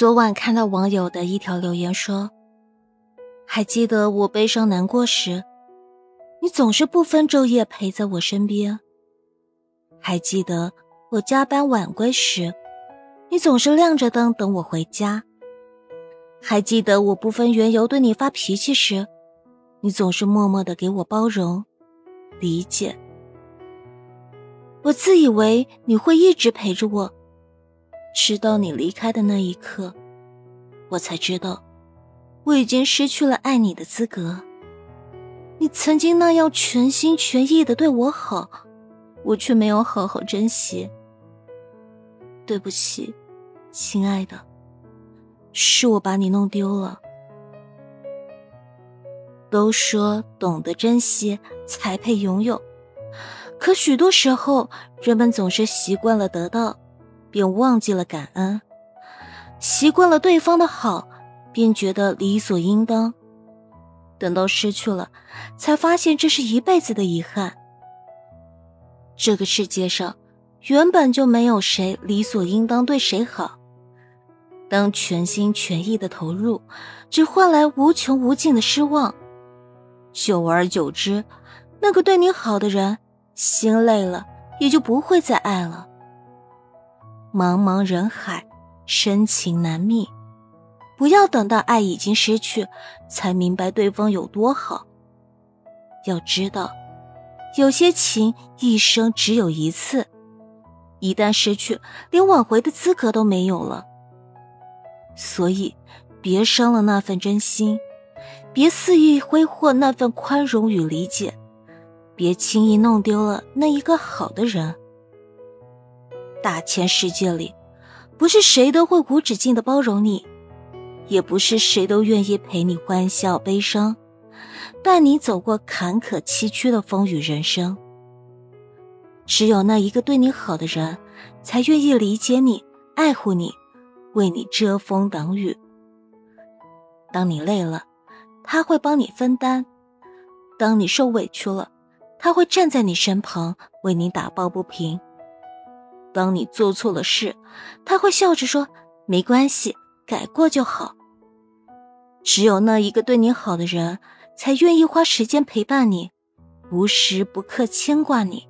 昨晚看到网友的一条留言说：“还记得我悲伤难过时，你总是不分昼夜陪在我身边；还记得我加班晚归时，你总是亮着灯等我回家；还记得我不分缘由对你发脾气时，你总是默默的给我包容、理解。我自以为你会一直陪着我。”直到你离开的那一刻，我才知道，我已经失去了爱你的资格。你曾经那样全心全意的对我好，我却没有好好珍惜。对不起，亲爱的，是我把你弄丢了。都说懂得珍惜才配拥有，可许多时候，人们总是习惯了得到。便忘记了感恩，习惯了对方的好，便觉得理所应当。等到失去了，才发现这是一辈子的遗憾。这个世界上，原本就没有谁理所应当对谁好。当全心全意的投入，只换来无穷无尽的失望，久而久之，那个对你好的人，心累了，也就不会再爱了。茫茫人海，深情难觅。不要等到爱已经失去，才明白对方有多好。要知道，有些情一生只有一次，一旦失去，连挽回的资格都没有了。所以，别伤了那份真心，别肆意挥霍那份宽容与理解，别轻易弄丢了那一个好的人。大千世界里，不是谁都会无止境的包容你，也不是谁都愿意陪你欢笑悲伤，伴你走过坎坷崎岖的风雨人生。只有那一个对你好的人，才愿意理解你、爱护你，为你遮风挡雨。当你累了，他会帮你分担；当你受委屈了，他会站在你身旁为你打抱不平。当你做错了事，他会笑着说：“没关系，改过就好。”只有那一个对你好的人，才愿意花时间陪伴你，无时不刻牵挂你。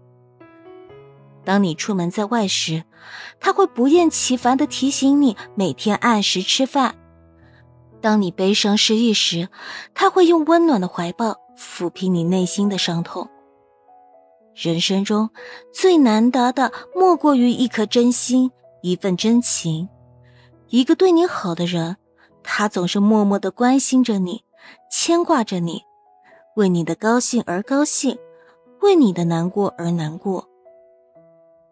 当你出门在外时，他会不厌其烦的提醒你每天按时吃饭；当你悲伤失意时，他会用温暖的怀抱抚平你内心的伤痛。人生中最难得的，莫过于一颗真心，一份真情。一个对你好的人，他总是默默的关心着你，牵挂着你，为你的高兴而高兴，为你的难过而难过。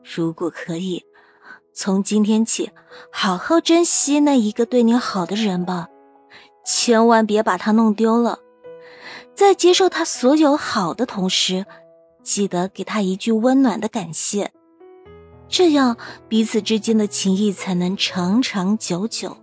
如果可以，从今天起，好好珍惜那一个对你好的人吧，千万别把他弄丢了。在接受他所有好的同时。记得给他一句温暖的感谢，这样彼此之间的情谊才能长长久久。